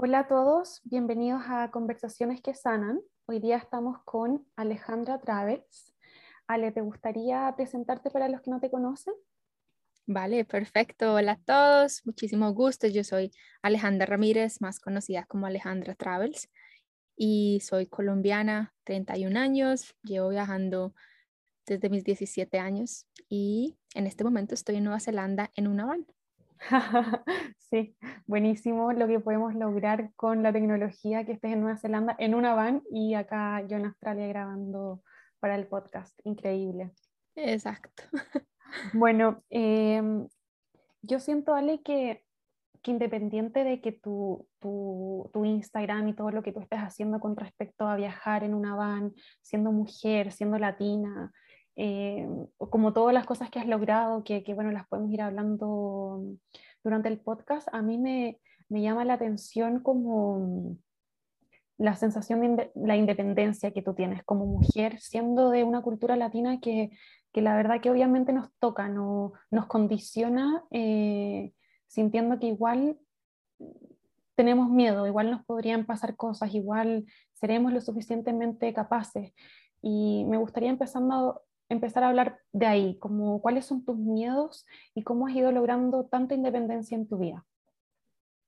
Hola a todos, bienvenidos a Conversaciones que Sanan. Hoy día estamos con Alejandra Travels. Ale, ¿te gustaría presentarte para los que no te conocen? Vale, perfecto. Hola a todos, muchísimo gusto. Yo soy Alejandra Ramírez, más conocida como Alejandra Travels, y soy colombiana, 31 años, llevo viajando desde mis 17 años y en este momento estoy en Nueva Zelanda en una van. sí, buenísimo lo que podemos lograr con la tecnología que estés en Nueva Zelanda en una van y acá yo en Australia grabando para el podcast. Increíble. Exacto. Bueno, em, yo siento, Ale, que, que independiente de que tu, tu, tu, Instagram y todo lo que tú estés haciendo con respecto a viajar en una van, siendo mujer, siendo latina, eh, como todas las cosas que has logrado, que, bueno, las podemos ir hablando durante el podcast, a mí me, me llama la atención como la sensación de la independencia que tú tienes como mujer, siendo de una cultura latina que, que la verdad que obviamente nos toca, no, nos condiciona, eh, sintiendo que igual tenemos miedo, igual nos podrían pasar cosas, igual seremos lo suficientemente capaces. Y me gustaría empezando, empezar a hablar de ahí, como cuáles son tus miedos y cómo has ido logrando tanta independencia en tu vida.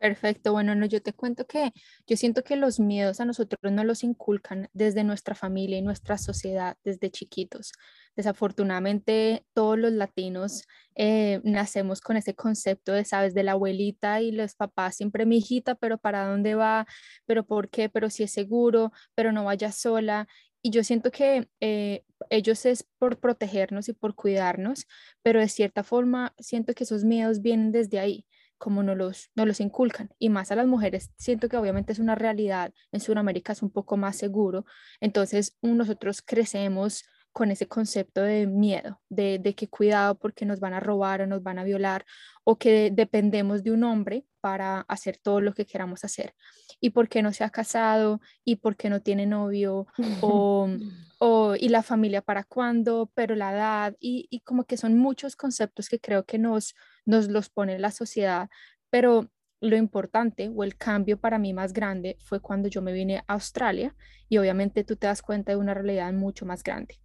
Perfecto, bueno, no, yo te cuento que yo siento que los miedos a nosotros no los inculcan desde nuestra familia y nuestra sociedad desde chiquitos. Desafortunadamente, todos los latinos eh, nacemos con ese concepto de, sabes, de la abuelita y los papás siempre, mi hijita, pero ¿para dónde va? ¿Pero por qué? ¿Pero si es seguro? ¿Pero no vaya sola? Y yo siento que eh, ellos es por protegernos y por cuidarnos, pero de cierta forma siento que esos miedos vienen desde ahí como no los, no los inculcan. Y más a las mujeres, siento que obviamente es una realidad, en Sudamérica es un poco más seguro, entonces nosotros crecemos con ese concepto de miedo, de, de que cuidado porque nos van a robar o nos van a violar o que dependemos de un hombre para hacer todo lo que queramos hacer. Y porque no se ha casado y porque no tiene novio o, o y la familia para cuándo, pero la edad y, y como que son muchos conceptos que creo que nos, nos los pone la sociedad, pero lo importante o el cambio para mí más grande fue cuando yo me vine a Australia y obviamente tú te das cuenta de una realidad mucho más grande.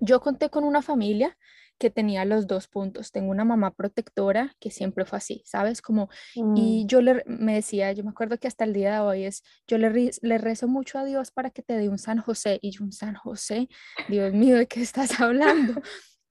Yo conté con una familia que tenía los dos puntos. Tengo una mamá protectora que siempre fue así, ¿sabes? Como, y mm. yo le, me decía, yo me acuerdo que hasta el día de hoy es, yo le, le rezo mucho a Dios para que te dé un San José. Y yo, un San José, Dios mío, ¿de qué estás hablando?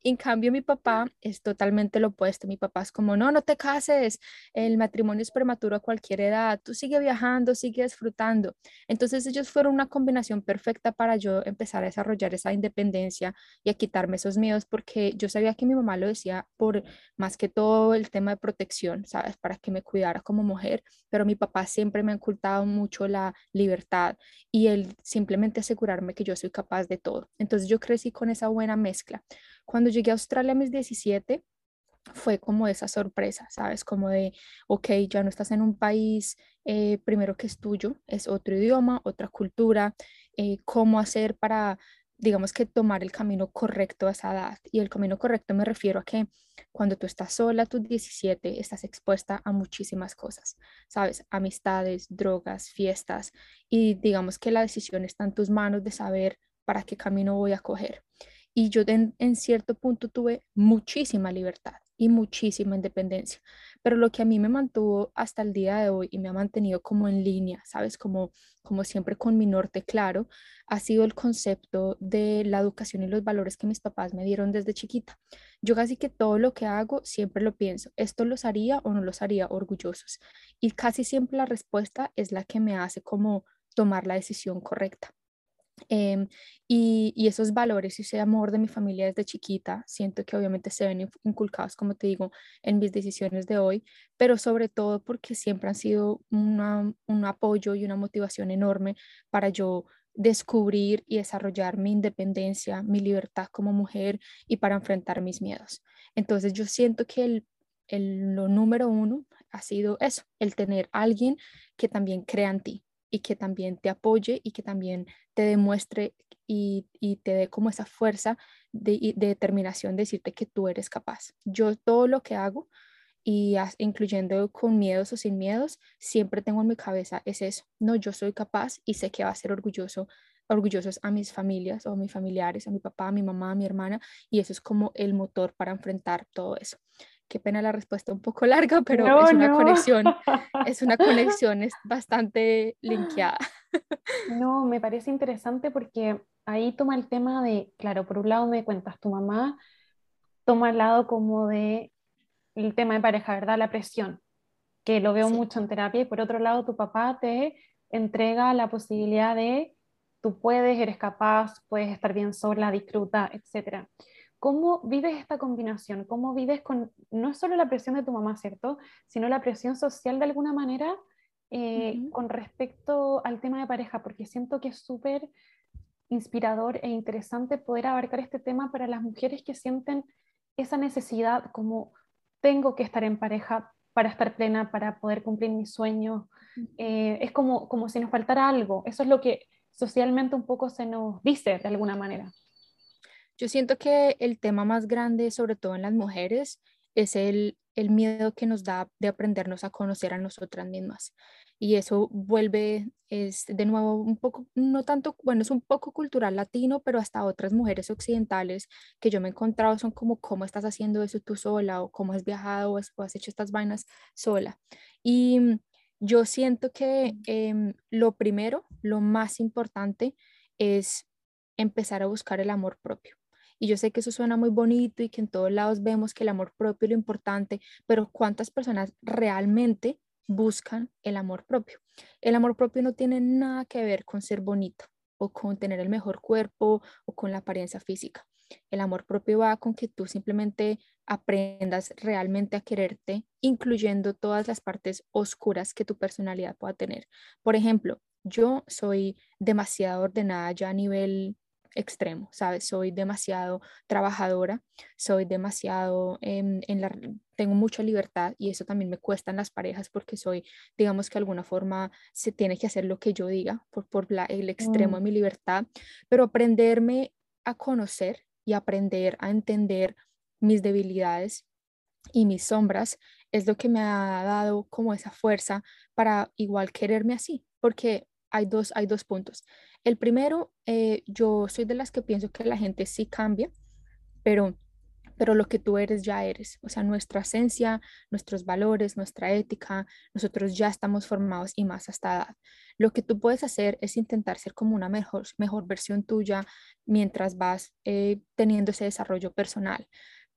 En cambio, mi papá es totalmente lo opuesto. Mi papá es como, no, no te cases, el matrimonio es prematuro a cualquier edad, tú sigue viajando, sigue disfrutando. Entonces ellos fueron una combinación perfecta para yo empezar a desarrollar esa independencia y a quitarme esos miedos, porque yo sabía que mi mamá lo decía por más que todo el tema de protección, ¿sabes? Para que me cuidara como mujer, pero mi papá siempre me ha ocultado mucho la libertad y el simplemente asegurarme que yo soy capaz de todo. Entonces yo crecí con esa buena mezcla. Cuando llegué a Australia a mis 17, fue como esa sorpresa, ¿sabes? Como de, ok, ya no estás en un país eh, primero que es tuyo, es otro idioma, otra cultura, eh, cómo hacer para, digamos que tomar el camino correcto a esa edad. Y el camino correcto me refiero a que cuando tú estás sola a tus 17, estás expuesta a muchísimas cosas, ¿sabes? Amistades, drogas, fiestas, y digamos que la decisión está en tus manos de saber para qué camino voy a coger y yo en, cierto punto tuve muchísima libertad y muchísima independencia, pero lo que a mí me mantuvo hasta el día de hoy y me ha mantenido como en línea, sabes, como, como siempre con mi norte claro, ha sido el concepto de la educación y los valores que mis papás me dieron desde chiquita. Yo casi que todo lo que hago siempre lo pienso, ¿esto los haría o no los haría orgullosos? Y casi siempre la respuesta es la que me hace como tomar la decisión correcta. Em, y, esos valores y ese amor de mi familia desde chiquita, siento que obviamente se ven inculcados, como te digo, en mis decisiones de hoy, pero sobre todo porque siempre han sido una, un apoyo y una motivación enorme para yo descubrir y desarrollar mi independencia, mi libertad como mujer y para enfrentar mis miedos. Entonces yo siento que el, el, lo número uno ha sido eso, el tener alguien que también crea en ti, y que también te apoye y que también te demuestre y, te dé como esa fuerza de, de, determinación de decirte que tú eres capaz. Yo todo lo que hago y incluyendo con miedos o sin miedos, siempre tengo en mi cabeza es eso, no, yo soy capaz y sé que va a ser orgulloso orgullosos a mis familias o a mis familiares, a mi papá, a mi mamá, a mi hermana, y eso es como el motor para enfrentar todo eso. Qué pena la respuesta un poco larga, pero es una conexión, es una conexión es bastante linkeada. No, me parece interesante porque ahí toma el tema de, claro, por un lado me cuentas, tu mamá toma el lado como de el tema de pareja, ¿verdad? La presión, que lo veo mucho en terapia, y por otro lado tu papá te entrega la posibilidad de tú puedes, eres capaz, puedes estar bien sola, disfruta, etc. ¿Cómo vives esta combinación? ¿Cómo vives con no solo la presión de tu mamá, ¿cierto? Sino la presión social de alguna manera eh, con respecto al tema de pareja, porque siento que es súper inspirador e interesante poder abarcar este tema para las mujeres que sienten esa necesidad como tengo que estar en pareja para estar plena, para poder cumplir mis sueños. Eh, es como, como si nos faltara algo. Eso es lo que socialmente un poco se nos dice de alguna manera. Yo siento que el tema más grande, sobre todo en las mujeres, es el, el miedo que nos da de aprendernos a conocer a nosotras mismas. Y eso vuelve, es de nuevo un poco, no tanto, bueno, es un poco cultural latino, pero hasta otras mujeres occidentales que yo me he encontrado son como, ¿cómo estás haciendo eso tú sola? O ¿cómo has viajado o has hecho estas vainas sola? Y yo siento que em, lo primero, lo más importante es empezar a buscar el amor propio. Y yo sé que eso suena muy bonito y que en todos lados vemos que el amor propio es lo importante, pero ¿cuántas personas realmente buscan el amor propio? El amor propio no tiene nada que ver con ser bonito o con tener el mejor cuerpo o con la apariencia física. El amor propio va con que tú simplemente aprendas realmente a quererte, incluyendo todas las partes oscuras que tu personalidad pueda tener. Por ejemplo, yo soy demasiado ordenada ya a nivel extremo, ¿sabes? Soy demasiado trabajadora, soy demasiado en, la, tengo mucha libertad y eso también me cuesta en las parejas porque soy, digamos que de alguna forma se tiene que hacer lo que yo diga por, por el extremo de mm. mi libertad, pero aprenderme a conocer y aprender a entender mis debilidades y mis sombras es lo que me ha dado como esa fuerza para igual quererme así, porque hay dos, hay dos puntos. El primero, eh, yo soy de las que pienso que la gente sí cambia, pero pero lo que tú eres ya eres, o sea, nuestra esencia, nuestros valores, nuestra ética, nosotros ya estamos formados y más hasta edad. Lo que tú puedes hacer es intentar ser como una mejor, mejor versión tuya mientras vas eh, teniendo ese desarrollo personal.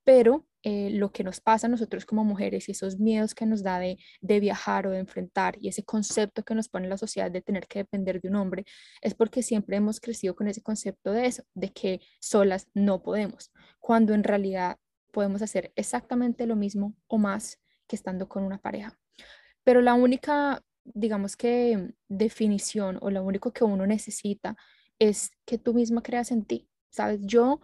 Pero eh, lo que nos pasa a nosotros como mujeres y esos miedos que nos da de, de, viajar o de enfrentar y ese concepto que nos pone la sociedad de tener que depender de un hombre, es porque siempre hemos crecido con ese concepto de eso, de que solas no podemos, cuando en realidad podemos hacer exactamente lo mismo o más que estando con una pareja. Pero la única digamos que definición o lo único que uno necesita es que tú misma creas en ti. Sabes, yo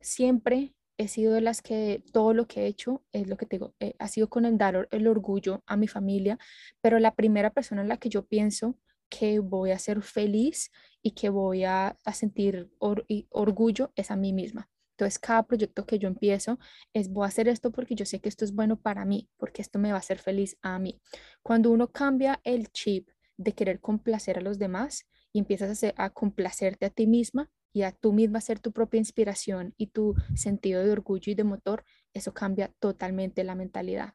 siempre he sido de las que todo lo que he hecho es lo que te digo, eh, ha sido con el dar el orgullo a mi familia, pero la primera persona en la que yo pienso que voy a ser feliz y que voy a, sentir orgullo es a mí misma. Entonces, cada proyecto que yo empiezo es, voy a hacer esto porque yo sé que esto es bueno para mí, porque esto me va a hacer feliz a mí. Cuando uno cambia el chip de querer complacer a los demás y empiezas a, a complacerte a ti misma y a tú misma ser tu propia inspiración y tu sentido de orgullo y de motor, eso cambia totalmente la mentalidad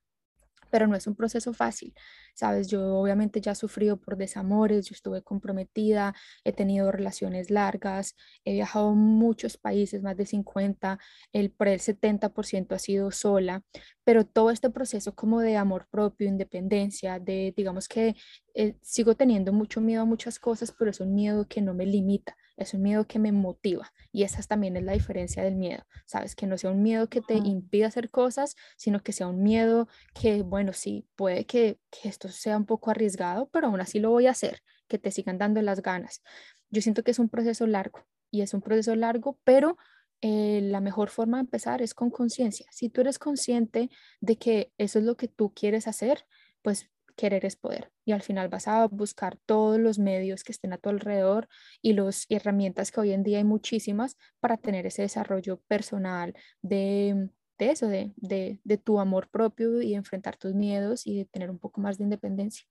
pero no es un proceso fácil, ¿sabes? Yo obviamente ya he sufrido por desamores, yo estuve comprometida, he tenido relaciones largas, he viajado a muchos países, más de 50, el, por el 70% ha sido sola, pero todo este proceso como de amor propio, independencia, de digamos que eh, sigo teniendo mucho miedo a muchas cosas, pero es un miedo que no me limita, es un miedo que me motiva y esa también es la diferencia del miedo, ¿sabes? Que no sea un miedo que te impida hacer cosas, sino que sea un miedo que, bueno, sí, puede que, esto sea un poco arriesgado, pero aún así lo voy a hacer, que te sigan dando las ganas. Yo siento que es un proceso largo y es un proceso largo, pero eh, la mejor forma de empezar es con conciencia. Si tú eres consciente de que eso es lo que tú quieres hacer, pues querer es poder. Y al final vas a buscar todos los medios que estén a tu alrededor y las herramientas que hoy en día hay muchísimas para tener ese desarrollo personal de, eso, de, de, de tu amor propio y enfrentar tus miedos y de tener un poco más de independencia.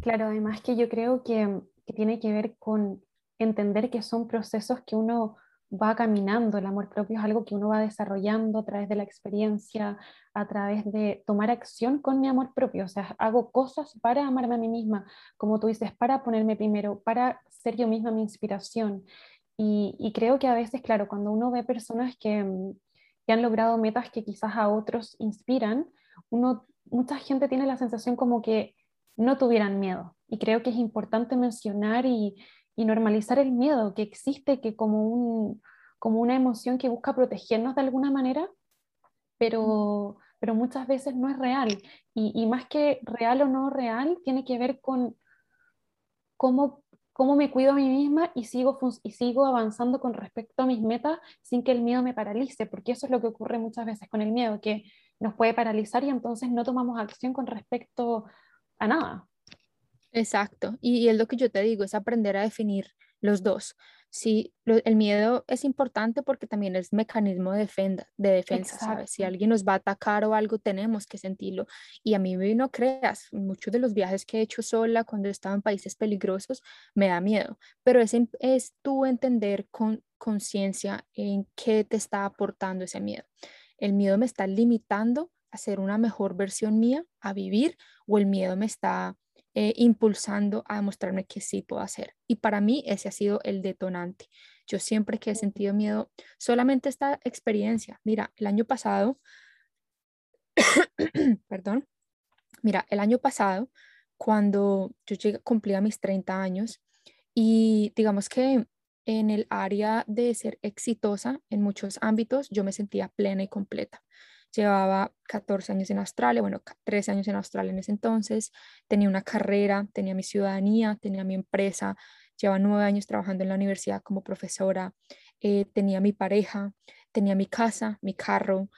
Claro, además que yo creo que tiene que ver con entender que son procesos que uno va caminando, el amor propio es algo que uno va desarrollando a través de la experiencia, a través de tomar acción con mi amor propio, o sea, hago cosas para amarme a mí misma, como tú dices, para ponerme primero, para ser yo misma mi inspiración. Y, creo que a veces, claro, cuando uno ve personas que, mm, que, han logrado metas que quizás a otros inspiran, uno, mucha gente tiene la sensación como que no tuvieran miedo. Y creo que es importante mencionar y, y normalizar el miedo que existe, que como, un, como una emoción que busca protegernos de alguna manera, pero, pero muchas veces no es real. Y, más que real o no real, tiene que ver con cómo, cómo me cuido a mí misma y sigo, y sigo avanzando con respecto a mis metas sin que el miedo me paralice, porque eso es lo que ocurre muchas veces con el miedo, que nos puede paralizar y entonces no tomamos acción con respecto a nada. Exacto, y, es lo que yo te digo, es aprender a definir los dos. Sí, el miedo es importante porque también es mecanismo de, defensa, de defensa, ¿sabes? Si alguien nos va a atacar o algo, tenemos que sentirlo. Y a mí no creas, muchos de los viajes que he hecho sola cuando he estado en países peligrosos me da miedo, pero es, es tú entender con conciencia en qué te está aportando ese miedo. El miedo me está limitando a ser una mejor versión mía, a vivir, o el miedo me está eh, impulsando a demostrarme que sí puedo hacer. Y para mí ese ha sido el detonante. Yo siempre que he sentido miedo, solamente esta experiencia, mira, el año pasado, perdón, mira, el año pasado, cuando yo llegué, cumplía mis 30 años y digamos que en el área de ser exitosa en muchos ámbitos, yo me sentía plena y completa. Llevaba 14 años en Australia, bueno, 13 años en Australia en ese entonces, tenía una carrera, tenía mi ciudadanía, tenía mi empresa, llevaba nueve años trabajando en la universidad como profesora, eh, tenía mi pareja, tenía mi casa, mi carro,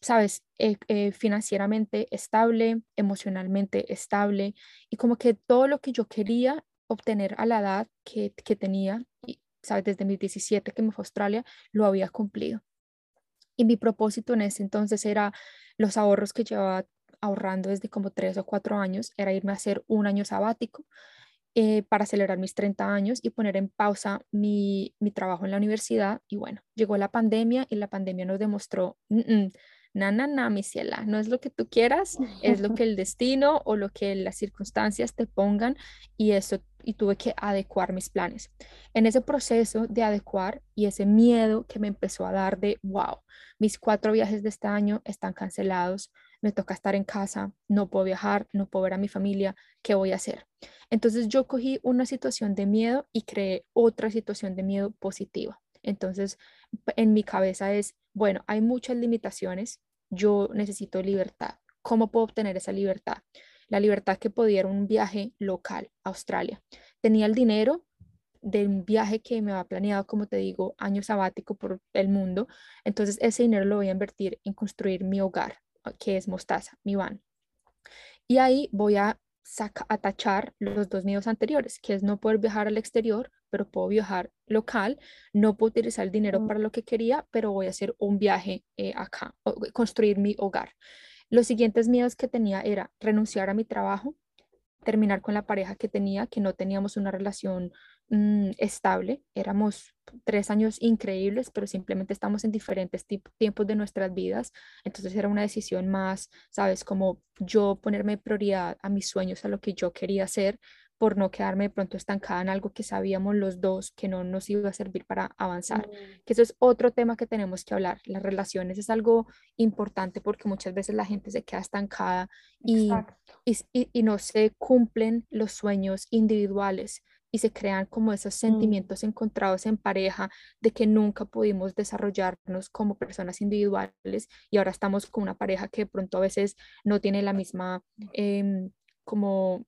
sabes, eh, eh, financieramente estable, emocionalmente estable. Y como que todo lo que yo quería obtener a la edad que, que tenía, y, sabes, desde mis 17 que me fue a Australia, lo había cumplido. Y mi propósito en ese entonces era los ahorros que llevaba ahorrando desde como tres o cuatro años, era irme a hacer un año sabático eh, para celebrar mis 30 años y poner en pausa mi, mi, trabajo en la universidad. Y bueno, llegó la pandemia y la pandemia nos demostró, na, na, na, mi ciela, no es lo que tú quieras, es lo que el destino o lo que las circunstancias te pongan y eso, y tuve que adecuar mis planes. En ese proceso de adecuar y ese miedo que me empezó a dar de, wow, mis cuatro viajes de este año están cancelados, me toca estar en casa, no puedo viajar, no puedo ver a mi familia, ¿qué voy a hacer? Entonces yo cogí una situación de miedo y creé otra situación de miedo positiva. Entonces, en mi cabeza es, bueno, hay muchas limitaciones, yo necesito libertad. ¿Cómo puedo obtener esa libertad? La libertad que podía un viaje local a Australia. Tenía el dinero de un viaje que me había planeado, como te digo, año sabático por el mundo. Entonces, ese dinero lo voy a invertir en construir mi hogar, que es Mostaza, mi van. Y ahí voy a a tachar los dos miedos anteriores, que es no poder viajar al exterior, pero puedo viajar local, no puedo utilizar el dinero mm. para lo que quería, pero voy a hacer un viaje eh, acá, construir mi hogar. Los siguientes miedos que tenía era renunciar a mi trabajo, terminar con la pareja que tenía, que no teníamos una relación mm, estable. Éramos tres años increíbles, pero simplemente estamos en diferentes tiempos de nuestras vidas. Entonces era una decisión más, sabes, como yo ponerme prioridad a mis sueños, a lo que yo quería hacer, por no quedarme de pronto estancada en algo que sabíamos los dos que no nos iba a servir para avanzar. Mm. Que eso es otro tema que tenemos que hablar. Las relaciones es algo importante porque muchas veces la gente se queda estancada y, y, y, no se cumplen los sueños individuales y se crean como esos mm. sentimientos encontrados en pareja de que nunca pudimos desarrollarnos como personas individuales y ahora estamos con una pareja que de pronto a veces no tiene la misma eh, como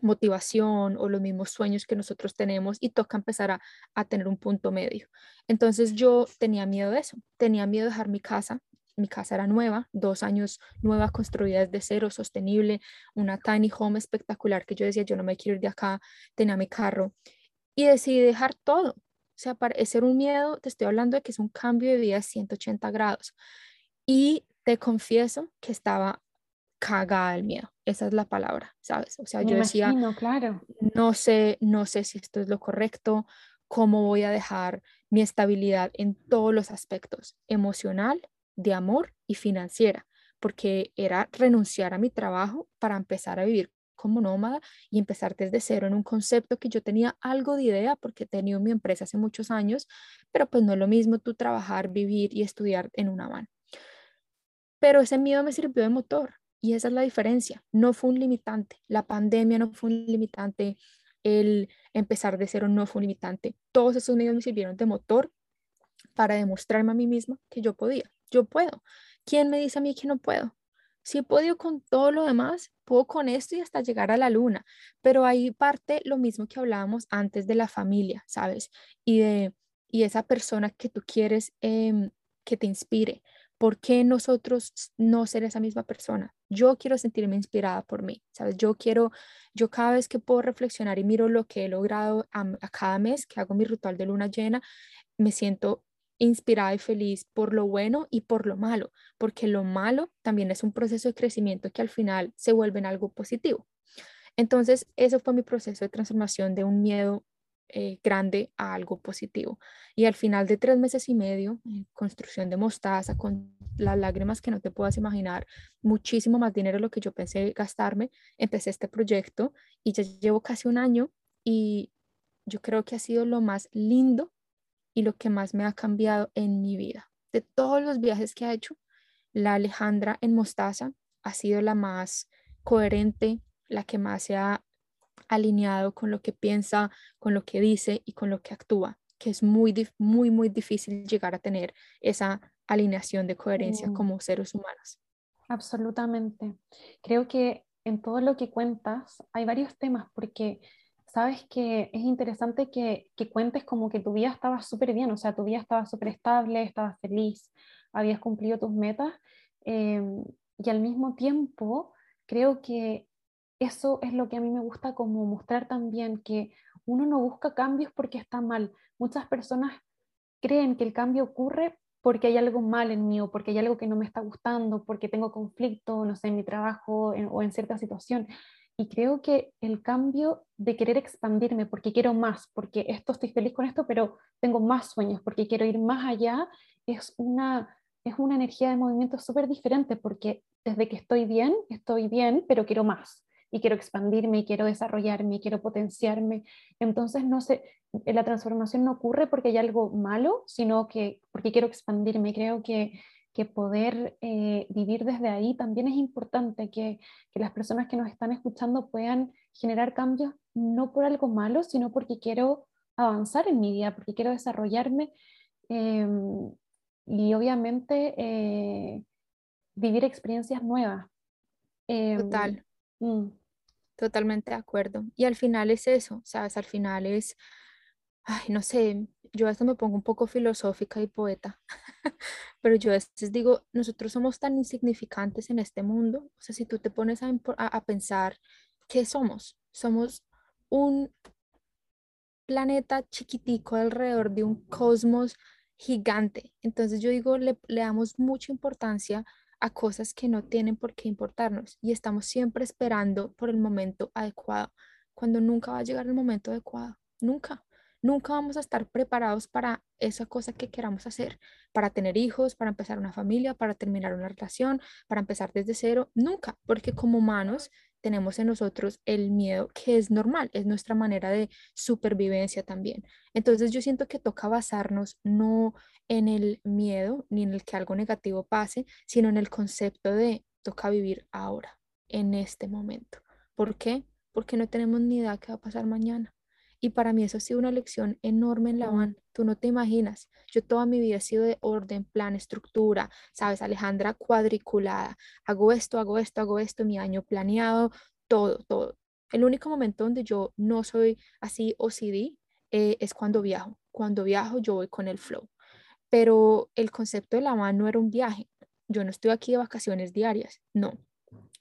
motivación o los mismos sueños que nosotros tenemos y toca empezar a, a, tener un punto medio. Entonces yo tenía miedo de eso, tenía miedo de dejar mi casa. Mi casa era nueva, dos años nueva, construida desde cero, sostenible, una tiny home espectacular que yo decía, yo no me quiero ir de acá, tenía mi carro y decidí dejar todo. O sea, para ser un miedo, te estoy hablando de que es un cambio de vida de 180 grados. Y te confieso que estaba cagada del miedo. Esa es la palabra, ¿sabes? O sea, yo decía, claro. no sé, no sé si esto es lo correcto, cómo voy a dejar mi estabilidad en todos los aspectos, emocional, de amor y financiera, porque era renunciar a mi trabajo para empezar a vivir como nómada y empezar desde cero en un concepto que yo tenía algo de idea porque he tenido mi empresa hace muchos años, pero pues no es lo mismo tú trabajar, vivir y estudiar en una van. Pero ese miedo me sirvió de motor y esa es la diferencia. No fue un limitante. La pandemia no fue un limitante. El empezar de cero no fue un limitante. Todos esos miedos me sirvieron de motor para demostrarme a mí misma que yo podía. Yo puedo. ¿Quién me dice a mí que no puedo? Si he podido con todo lo demás, puedo con esto y hasta llegar a la luna. Pero ahí parte lo mismo que hablábamos antes de la familia, ¿sabes? Y de y esa persona que tú quieres em, que te inspire. ¿Por qué nosotros no ser esa misma persona? Yo quiero sentirme inspirada por mí, ¿sabes? Yo quiero, yo cada vez que puedo reflexionar y miro lo que he logrado a, cada mes que hago mi ritual de luna llena, me siento inspirada y feliz por lo bueno y por lo malo, porque lo malo también es un proceso de crecimiento que al final se vuelve en algo positivo. Entonces, eso fue mi proceso de transformación de un miedo eh, grande a algo positivo. Y al final de tres meses y medio, construcción de mostaza, con las lágrimas que no te puedas imaginar, muchísimo más dinero de lo que yo pensé gastarme, empecé este proyecto y ya llevo casi un año y yo creo que ha sido lo más lindo y lo que más me ha cambiado en mi vida. De todos los viajes que ha hecho, la Alejandra en Mostaza ha sido la más coherente, la que más se ha alineado con lo que piensa, con lo que dice y con lo que actúa, que es muy, muy, muy difícil llegar a tener esa alineación de coherencia mm. como seres humanos. Absolutamente. Creo que en todo lo que cuentas hay varios temas porque sabes que es interesante que, que cuentes como que tu vida estaba súper bien, o sea, tu vida estaba súper estable, estabas feliz, habías cumplido tus metas em, y al mismo tiempo creo que eso es lo que a mí me gusta como mostrar también, que uno no busca cambios porque está mal. Muchas personas creen que el cambio ocurre porque hay algo mal en mí o porque hay algo que no me está gustando, porque tengo conflicto, no sé, en mi trabajo o en cierta situación. Y creo que el cambio de querer expandirme porque quiero más, porque esto estoy feliz con esto, pero tengo más sueños, porque quiero ir más allá, es una, es una energía de movimiento súper diferente, porque desde que estoy bien, estoy bien, pero quiero más y quiero expandirme y quiero desarrollarme y quiero potenciarme. Entonces, no sé, la transformación no ocurre porque hay algo malo, sino que porque quiero expandirme. Creo que, que poder eh, vivir desde ahí también es importante, que, que, las personas que nos están escuchando puedan generar cambios no por algo malo, sino porque quiero avanzar en mi vida, porque quiero desarrollarme em, y obviamente eh, vivir experiencias nuevas. Em, Total. Mm. Totalmente de acuerdo. Y al final es eso, ¿sabes? Al final es, ay, no sé, yo a me pongo un poco filosófica y poeta, pero yo a veces digo, nosotros somos tan insignificantes en este mundo. O sea, si tú te pones a, a pensar, ¿qué somos? Somos un planeta chiquitico alrededor de un cosmos gigante. Entonces yo digo, le, le damos mucha importancia a cosas que no tienen por qué importarnos y estamos siempre esperando por el momento adecuado, cuando nunca va a llegar el momento adecuado, nunca. Nunca vamos a estar preparados para esa cosa que queramos hacer, para tener hijos, para empezar una familia, para terminar una relación, para empezar desde cero, nunca, porque como humanos tenemos en nosotros el miedo que es normal, es nuestra manera de supervivencia también. Entonces yo siento que toca basarnos no en el miedo ni en el que algo negativo pase, sino en el concepto de toca vivir ahora, en este momento. ¿Por qué? Porque no tenemos ni idea qué va a pasar mañana. Y para mí eso ha sido una lección enorme en la van. Tú no te imaginas. Yo toda mi vida he sido de orden, plan, estructura, sabes, Alejandra, cuadriculada. Hago esto, hago esto, hago esto, mi año planeado, todo, todo. El único momento donde yo no soy así OCD eh, es cuando viajo. Cuando viajo yo voy con el flow. Pero el concepto de la van no era un viaje. Yo no estoy aquí de vacaciones diarias. No.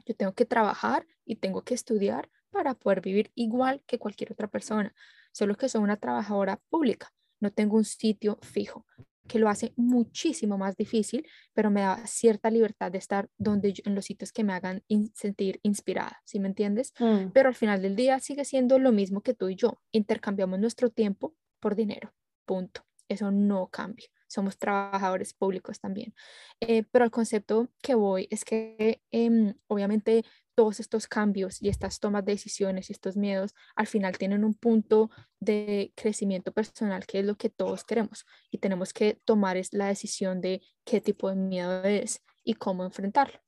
Yo tengo que trabajar y tengo que estudiar para poder vivir igual que cualquier otra persona, solo que soy una trabajadora pública, no tengo un sitio fijo. que lo hace muchísimo más difícil, pero me da cierta libertad de estar donde en los sitios que me hagan sentir inspirada, ¿sí me entiendes? Mm. Pero al final del día sigue siendo lo mismo que tú y yo, intercambiamos nuestro tiempo por dinero, punto. Eso no cambia somos trabajadores públicos también. Eh, pero el concepto que voy es que em, obviamente todos estos cambios y estas tomas de decisiones y estos miedos al final tienen un punto de crecimiento personal que es lo que todos queremos y tenemos que tomar es la decisión de qué tipo de miedo es y cómo enfrentarlo.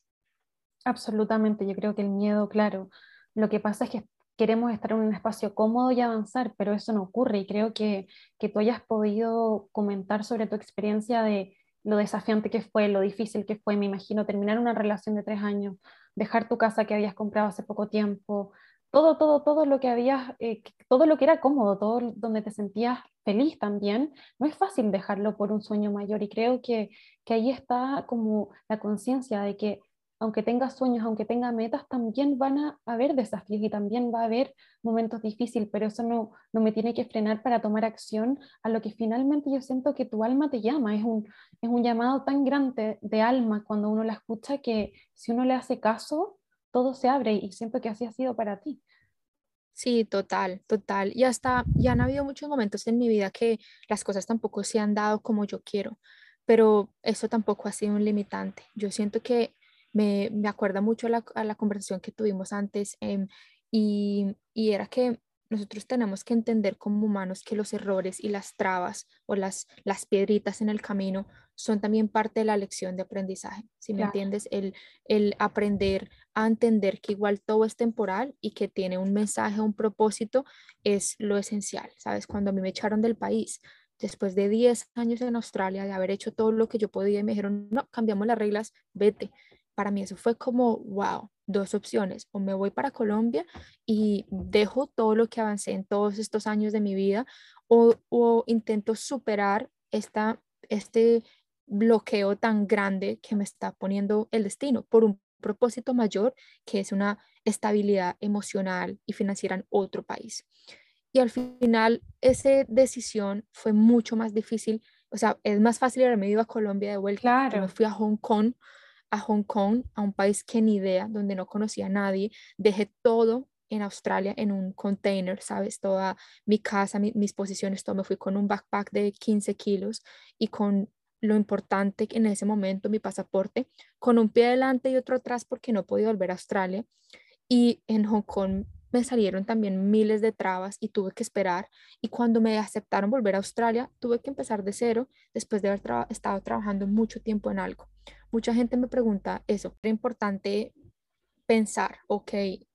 Absolutamente, yo creo que el miedo, claro, lo que pasa es que queremos estar en un espacio cómodo y avanzar, pero eso no ocurre y creo que, que tú hayas podido comentar sobre tu experiencia de lo desafiante que fue, lo difícil que fue, me imagino, terminar una relación de tres años, dejar tu casa que habías comprado hace poco tiempo, todo, todo, todo lo que habías, eh, todo lo que era cómodo, todo donde te sentías feliz también, no es fácil dejarlo por un sueño mayor y creo que, que ahí está como la conciencia de que aunque tenga sueños, aunque tenga metas, también van a haber desafíos y también va a haber momentos difíciles, pero eso no, no me tiene que frenar para tomar acción a lo que finalmente yo siento que tu alma te llama. Es un, es un llamado tan grande de alma cuando uno la escucha que si uno le hace caso, todo se abre y siento que así ha sido para ti. Sí, total, total. Y hasta ya han habido muchos momentos en mi vida que las cosas tampoco se han dado como yo quiero, pero eso tampoco ha sido un limitante. Yo siento que me, me acuerda mucho a la, a la, conversación que tuvimos antes em, y, y era que nosotros tenemos que entender como humanos que los errores y las trabas o las, las piedritas en el camino son también parte de la lección de aprendizaje. Si me entiendes, el, el aprender a entender que igual todo es temporal y que tiene un mensaje, un propósito, es lo esencial. ¿Sabes? Cuando a mí me echaron del país, después de 10 años en Australia, de haber hecho todo lo que yo podía y me dijeron, no, cambiamos las reglas, vete para mí eso fue como, wow, dos opciones, o me voy para Colombia y dejo todo lo que avancé en todos estos años de mi vida, o, intento superar esta, este bloqueo tan grande que me está poniendo el destino por un propósito mayor que es una estabilidad emocional y financiera en otro país. Y al final esa decisión fue mucho más difícil, o sea, es más fácil haberme ido a Colombia de vuelta. Claro. Me fui a Hong Kong a Hong Kong, a un país que ni idea, donde no conocía a nadie, dejé todo en Australia en un container, ¿sabes? Toda mi casa, mis posiciones, todo. Me fui con un backpack de 15 kilos y con lo importante en ese momento, mi pasaporte, con un pie adelante y otro atrás porque no podía volver a Australia. Y en Hong Kong me salieron también miles de trabas y tuve que esperar. Y cuando me aceptaron volver a Australia, tuve que empezar de cero después de haber estado trabajando mucho tiempo en algo. Mucha gente me pregunta eso. Es importante pensar, ok,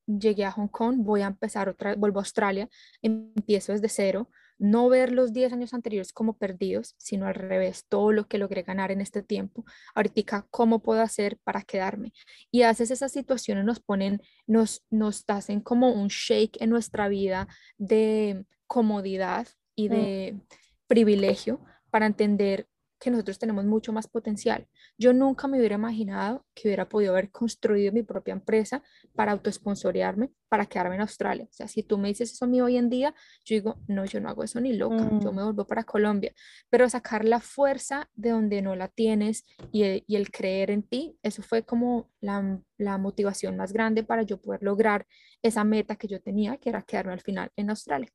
llegué a Hong Kong, voy a empezar otra, vuelvo a Australia, empiezo desde cero, no ver los 10 años anteriores como perdidos, sino al revés, todo lo que logré ganar en este tiempo. Ahorita, ¿cómo puedo hacer para quedarme? Y a veces esas situaciones nos ponen, nos, nos hacen como un shake en nuestra vida de comodidad y mm. de privilegio para entender que nosotros tenemos mucho más potencial. Yo nunca me hubiera imaginado que hubiera podido haber construido mi propia empresa para autoesponsorearme, para quedarme en Australia. O sea, si tú me dices eso a mí hoy en día, yo digo, no, yo no hago eso ni loca, yo mm. me vuelvo para Colombia. Pero sacar la fuerza de donde no la tienes y el, y el creer en ti, eso fue como la, la motivación más grande para yo poder lograr esa meta que yo tenía, que era quedarme al final en Australia.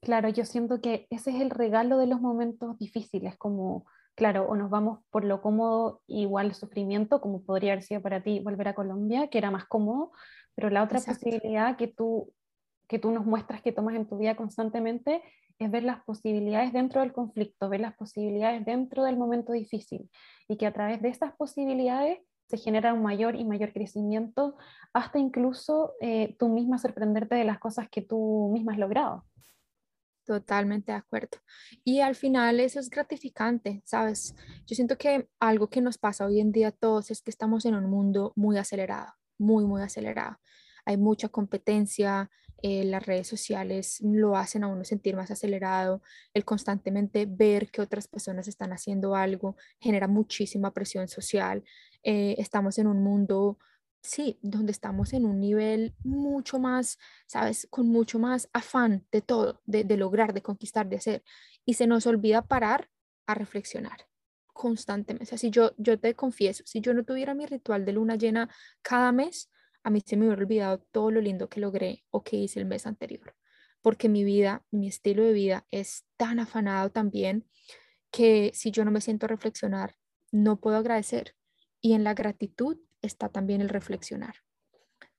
Claro, yo siento que ese es el regalo de los momentos difíciles, como, claro, o nos vamos por lo cómodo, igual sufrimiento, como podría haber sido para ti volver a Colombia, que era más cómodo, pero la otra posibilidad que tú, que tú nos muestras que tomas en tu vida constantemente es ver las posibilidades dentro del conflicto, ver las posibilidades dentro del momento difícil y que a través de esas posibilidades se genera un mayor y mayor crecimiento hasta incluso eh, tú misma sorprenderte de las cosas que tú misma has logrado. Totalmente de acuerdo. Y al final eso es gratificante, ¿sabes? Yo siento que algo que nos pasa hoy en día a todos es que estamos en un mundo muy acelerado, muy, muy acelerado. Hay mucha competencia, eh, las redes sociales lo hacen a uno sentir más acelerado, el constantemente ver que otras personas están haciendo algo genera muchísima presión social. Eh, estamos en un mundo sí, donde estamos en un nivel mucho más, sabes, con mucho más afán de todo, de, lograr, de conquistar, de hacer. Y se nos olvida parar a reflexionar constantemente. O sea, si yo, yo te confieso, si yo no tuviera mi ritual de luna llena cada mes, a mí se me hubiera olvidado todo lo lindo que logré o que hice el mes anterior. Porque mi vida, mi estilo de vida es tan afanado también que si yo no me siento reflexionar, no puedo agradecer. Y en la gratitud está también el reflexionar.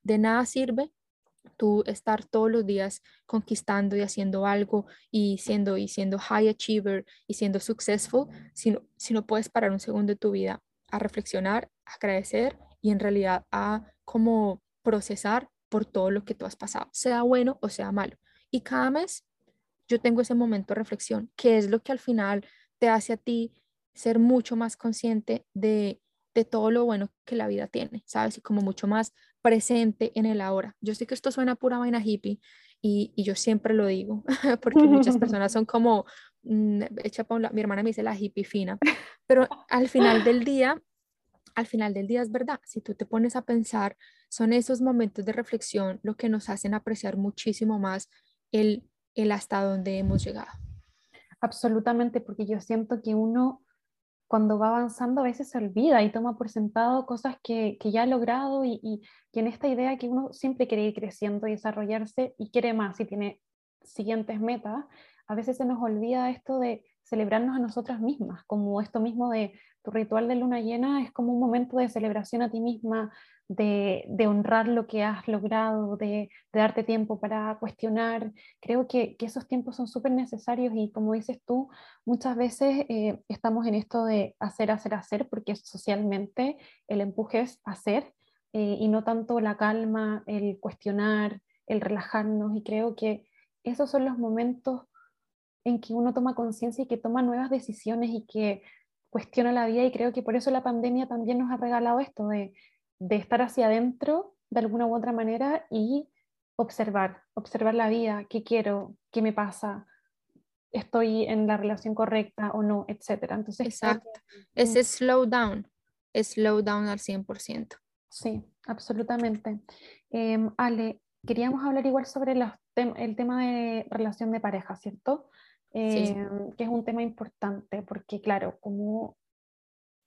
De nada sirve tú estar todos los días conquistando y haciendo algo y siendo, y siendo high achiever y siendo successful, si no, si no puedes parar un segundo de tu vida a reflexionar, a agradecer y en realidad a como procesar por todo lo que tú has pasado, sea bueno o sea malo. Y cada mes yo tengo ese momento de reflexión, que es lo que al final te hace a ti ser mucho más consciente de, de todo lo bueno que la vida tiene, ¿sabes? Y como mucho más presente en el ahora. Yo sé que esto suena pura vaina hippie y, y yo siempre lo digo, porque muchas personas son como, mm, echa mi hermana me dice la hippie fina, pero al final del día, al final del día es verdad, si tú te pones a pensar, son esos momentos de reflexión lo que nos hacen apreciar muchísimo más el, el hasta donde hemos llegado. Absolutamente, porque yo siento que uno cuando va avanzando a veces se olvida y toma por sentado cosas que, que ya ha logrado y, y, en esta idea que uno siempre quiere ir creciendo y desarrollarse y quiere más y tiene siguientes metas, a veces se nos olvida esto de celebrarnos a nosotras mismas, como esto mismo de tu ritual de luna llena es como un momento de celebración a ti misma, de, de honrar lo que has logrado, de, darte tiempo para cuestionar. Creo que, que esos tiempos son súper necesarios y como dices tú, muchas veces eh, estamos en esto de hacer, hacer, hacer, porque socialmente el empuje es hacer eh, y no tanto la calma, el cuestionar, el relajarnos y creo que esos son los momentos en que uno toma conciencia y que toma nuevas decisiones y que cuestiona la vida y creo que por eso la pandemia también nos ha regalado esto de, de estar hacia adentro de alguna u otra manera y observar, observar la vida, qué quiero, qué me pasa, estoy en la relación correcta o no, etcétera. Entonces, Exacto. Ese slow down, slow down al 100%. Sí, absolutamente. Em, Ale, queríamos hablar igual sobre el tema de relación de pareja, ¿cierto? Em, que es un tema importante, porque claro, como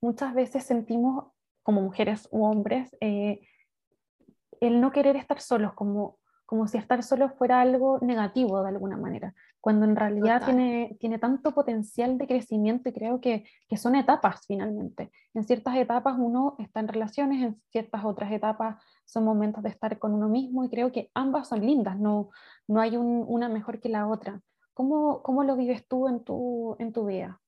muchas veces sentimos como mujeres u hombres eh, el no querer estar solos, como, como si estar solos fuera algo negativo de alguna manera, cuando en realidad tiene, tiene tanto potencial de crecimiento y creo que, que son etapas finalmente. En ciertas etapas uno está en relaciones, en ciertas otras etapas son momentos de estar con uno mismo y creo que ambas son lindas, no, no hay una mejor que la otra. ¿Cómo, ¿Cómo, lo vives tú en tu, en tu vida?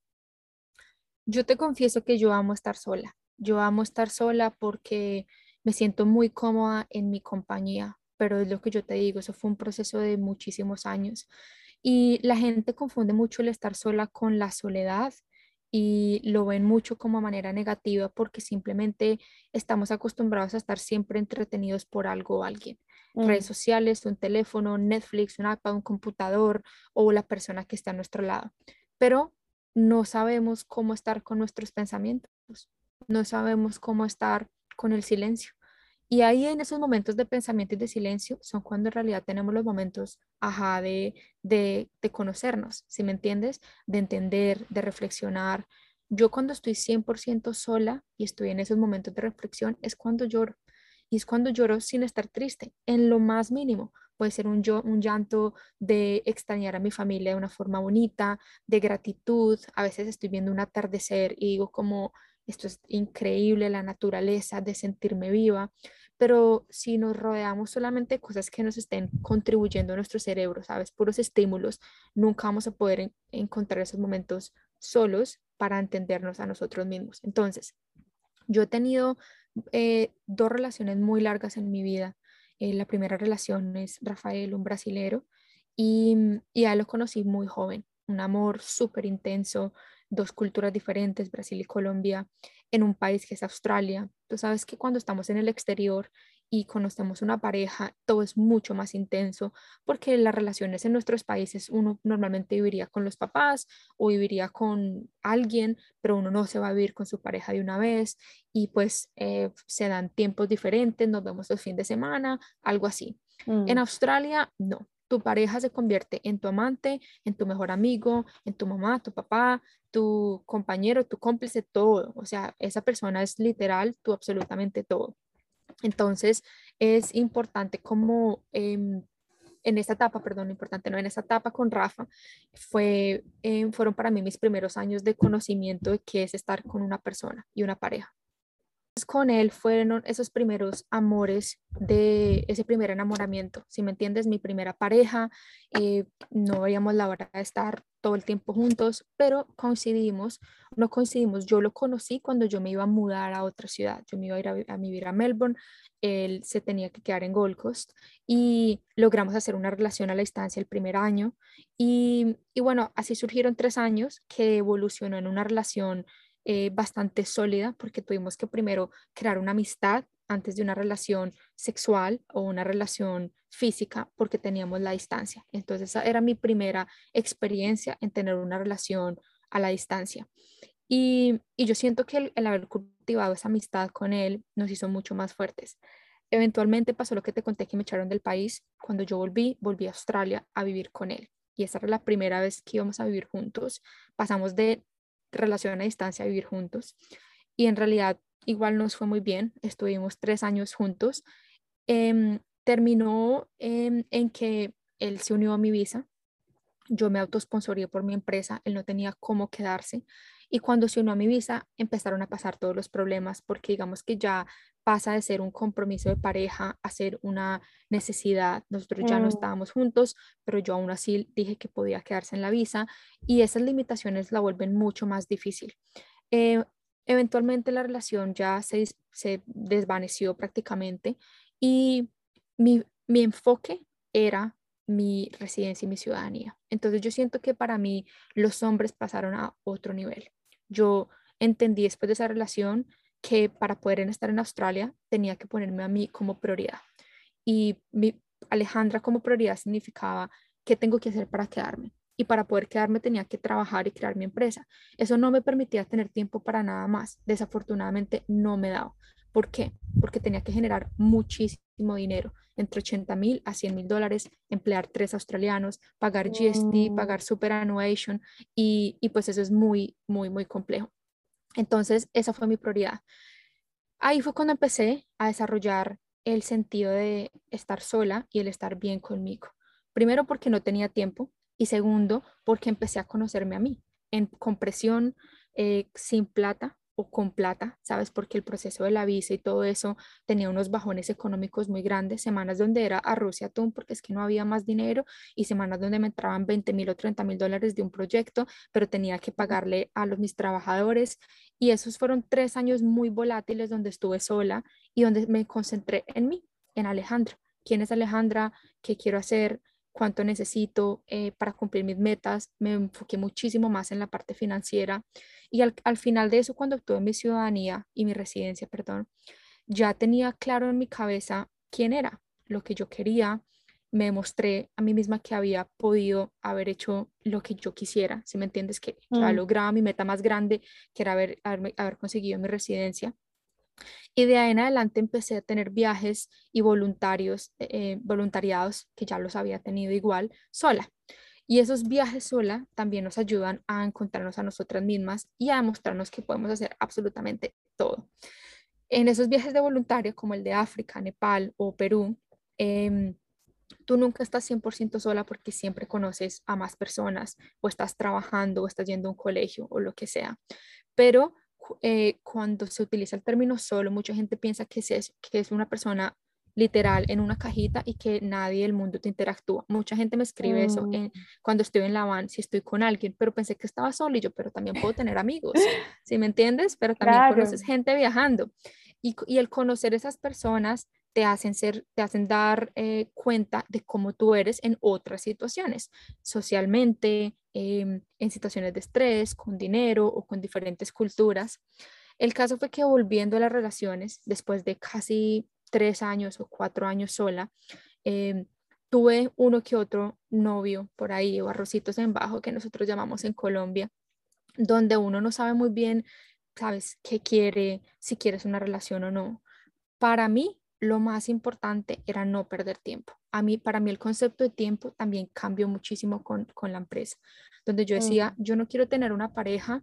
Yo te confieso que yo amo estar sola. Yo amo estar sola porque me siento muy cómoda en mi compañía, pero es lo que yo te digo, eso fue un proceso de muchísimos años. Y la gente confunde mucho el estar sola con la soledad y lo ven mucho como manera negativa porque simplemente estamos acostumbrados a estar siempre entretenidos por algo o alguien. Redes mm. sociales, un teléfono, Netflix, un iPad, un computador o la persona que está a nuestro lado. Pero no sabemos cómo estar con nuestros pensamientos, no sabemos cómo estar con el silencio. Y ahí en esos momentos de pensamiento y de silencio son cuando en realidad tenemos los momentos, ajá, de, de, de conocernos, si me entiendes? De entender, de reflexionar. Yo cuando estoy 100% sola y estoy en esos momentos de reflexión es cuando lloro. Y es cuando lloro sin estar triste, en lo más mínimo. Puede ser un, yo, un llanto de extrañar a mi familia de una forma bonita, de gratitud. A veces estoy viendo un atardecer y digo como, esto es increíble, la naturaleza, de sentirme viva pero si nos rodeamos solamente de cosas que nos estén contribuyendo a nuestro cerebro, ¿sabes? Puros estímulos, nunca vamos a poder encontrar esos momentos solos para entendernos a nosotros mismos. Entonces, yo he tenido eh, dos relaciones muy largas en mi vida. Eh, la primera relación es Rafael, un brasilero, y, y a él lo conocí muy joven, un amor súper intenso, dos culturas diferentes, Brasil y Colombia, en un país que es Australia. Tú sabes que cuando estamos en el exterior y conocemos una pareja, todo es mucho más intenso porque las relaciones en nuestros países uno normalmente viviría con los papás o viviría con alguien, pero uno no se va a vivir con su pareja de una vez y pues eh, se dan tiempos diferentes, nos vemos los fines de semana, algo así. En mm. Australia, no tu pareja se convierte en tu amante, en tu mejor amigo, en tu mamá, tu papá, tu compañero, tu cómplice, todo. O sea, esa persona es literal tu absolutamente todo. Entonces, es importante como em, en esta etapa, perdón, importante, no, en esta etapa con Rafa, fue, em, fueron para mí mis primeros años de conocimiento de qué es estar con una persona y una pareja con él fueron esos primeros amores de ese primer enamoramiento, si me entiendes, mi primera pareja, eh, no veíamos la hora de estar todo el tiempo juntos, pero coincidimos, no coincidimos, yo lo conocí cuando yo me iba a mudar a otra ciudad, yo me iba a ir a, vivir a Melbourne, él se tenía que quedar en Gold Coast y logramos hacer una relación a la distancia el primer año y, y bueno, así surgieron tres años que evolucionó en una relación eh, bastante sólida porque tuvimos que primero crear una amistad antes de una relación sexual o una relación física porque teníamos la distancia. Entonces esa era mi primera experiencia en tener una relación a la distancia. Y, y yo siento que el, el, haber cultivado esa amistad con él nos hizo mucho más fuertes. Eventualmente pasó lo que te conté que me echaron del país. Cuando yo volví, volví a Australia a vivir con él. Y esa era la primera vez que íbamos a vivir juntos. Pasamos de relación a distancia, vivir juntos. Y en realidad igual nos fue muy bien, estuvimos tres años juntos. Em, terminó en que él se unió a mi visa, yo me autosponsorié por mi empresa, él no tenía cómo quedarse. Y cuando se unió a mi visa, empezaron a pasar todos los problemas, porque digamos que ya pasa de ser un compromiso de pareja a ser una necesidad. Nosotros ya no mm. estábamos juntos, pero yo aún así dije que podía quedarse en la visa y esas limitaciones la vuelven mucho más difícil. Eh, eventualmente la relación ya se, se desvaneció prácticamente y mi, mi enfoque era mi residencia y mi ciudadanía. Entonces yo siento que para mí los hombres pasaron a otro nivel. Yo entendí después de esa relación que para poder estar en Australia tenía que ponerme a mí como prioridad. Y mi Alejandra como prioridad significaba qué tengo que hacer para quedarme. Y para poder quedarme tenía que trabajar y crear mi empresa. Eso no me permitía tener tiempo para nada más. Desafortunadamente no me daba. ¿Por qué? Porque tenía que generar muchísimo dinero, entre 80 mil a 100 mil dólares, emplear tres australianos, pagar GST, mm. pagar superannuation y, y pues eso es muy, muy, muy complejo. Entonces, esa fue mi prioridad. Ahí fue cuando empecé a desarrollar el sentido de estar sola y el estar bien conmigo. Primero porque no tenía tiempo y segundo porque empecé a conocerme a mí en compresión, eh, sin plata, o con plata, ¿sabes? Porque el proceso de la visa y todo eso tenía unos bajones económicos muy grandes, semanas donde era a Rusia atún porque es que no había más dinero y semanas donde me entraban 20 mil o 30 mil dólares de un proyecto, pero tenía que pagarle a los, mis trabajadores y esos fueron tres años muy volátiles donde estuve sola y donde me concentré en mí, en Alejandra. ¿Quién es Alejandra? ¿Qué quiero hacer? Cuánto necesito eh, para cumplir mis metas, me enfoqué muchísimo más en la parte financiera y al, final de eso, cuando obtuve mi ciudadanía y mi residencia, perdón, ya tenía claro en mi cabeza quién era, lo que yo quería, me demostré a mí misma que había podido haber hecho lo que yo quisiera, si me entiendes, que ya mm. lograba mi meta más grande, que era haber, haber conseguido mi residencia. Y de ahí en adelante empecé a tener viajes y voluntarios, eh, voluntariados, que ya los había tenido igual, sola. Y esos viajes sola también nos ayudan a encontrarnos a nosotras mismas y a demostrarnos que podemos hacer absolutamente todo. En esos viajes de voluntario, como el de África, Nepal o Perú, em, tú nunca estás 100% sola porque siempre conoces a más personas o estás trabajando o estás yendo a un colegio o lo que sea. Pero eh, cuando se utiliza el término solo, mucha gente piensa que es, que es una persona literal en una cajita y que nadie del mundo te interactúa. Mucha gente me escribe eso mm. cuando estoy en la van, si estoy con alguien, pero pensé que estaba solo y yo, pero también puedo tener amigos, ¿sí me entiendes? Pero también conoces gente viajando. Y, y, el conocer esas personas te hacen, ser, te hacen dar eh, cuenta de cómo tú eres en otras situaciones, socialmente, em, en situaciones de estrés, con dinero o con diferentes culturas. El caso fue que volviendo a las relaciones, después de casi tres años o cuatro años sola, em, tuve uno que otro novio por ahí o arrocitos en bajo que nosotros llamamos en Colombia, donde uno no sabe muy bien, sabes, qué quiere, si quieres una relación o no. Para mí, lo más importante era no perder tiempo. A mí, para mí el concepto de tiempo también cambió muchísimo con, con la empresa, donde yo decía, yo no quiero tener una pareja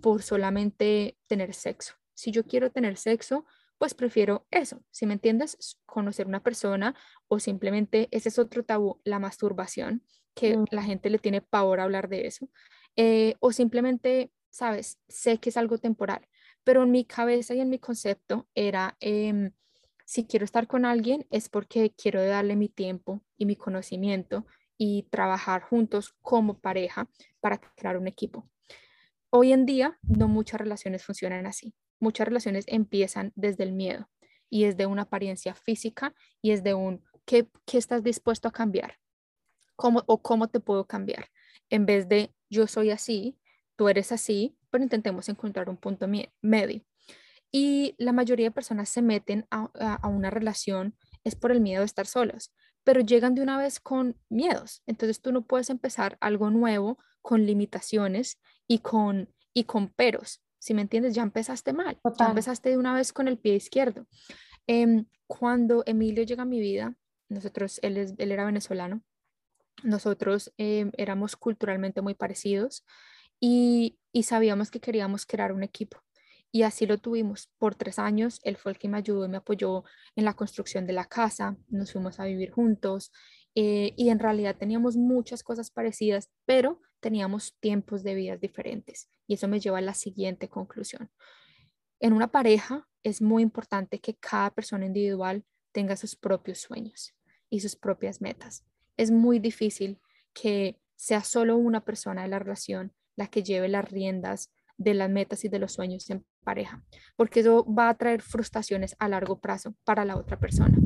por solamente tener sexo. Si yo quiero tener sexo, pues prefiero eso, si me entiendes, conocer una persona o simplemente, ese es otro tabú, la masturbación, que la gente le tiene pavor a hablar de eso, eh, o simplemente, sabes, sé que es algo temporal, pero en mi cabeza y en mi concepto era, em, si quiero estar con alguien es porque quiero darle mi tiempo y mi conocimiento y trabajar juntos como pareja para crear un equipo. Hoy en día no muchas relaciones funcionan así. Muchas relaciones empiezan desde el miedo y es de una apariencia física y es de un ¿qué, qué estás dispuesto a cambiar? ¿Cómo, o cómo te puedo cambiar? En vez de yo soy así, tú eres así, pero intentemos encontrar un punto medio. Y la mayoría de personas se meten a, una relación es por el miedo de estar solos, pero llegan de una vez con miedos. Entonces tú no puedes empezar algo nuevo con limitaciones y con, y con peros. Si me entiendes, ya empezaste mal, ya empezaste de una vez con el pie izquierdo. Em, cuando Emilio llega a mi vida, nosotros, él, él era venezolano, nosotros em, éramos culturalmente muy parecidos y, y sabíamos que queríamos crear un equipo. Y así lo tuvimos por tres años. Él fue el que me ayudó y me apoyó en la construcción de la casa. Nos fuimos a vivir juntos. Eh, y en realidad teníamos muchas cosas parecidas, pero teníamos tiempos de vidas diferentes. Y eso me lleva a la siguiente conclusión. En una pareja es muy importante que cada persona individual tenga sus propios sueños y sus propias metas. Es muy difícil que sea solo una persona de la relación la que lleve las riendas de las metas y de los sueños en pareja, porque eso va a traer frustraciones a largo plazo para la otra persona.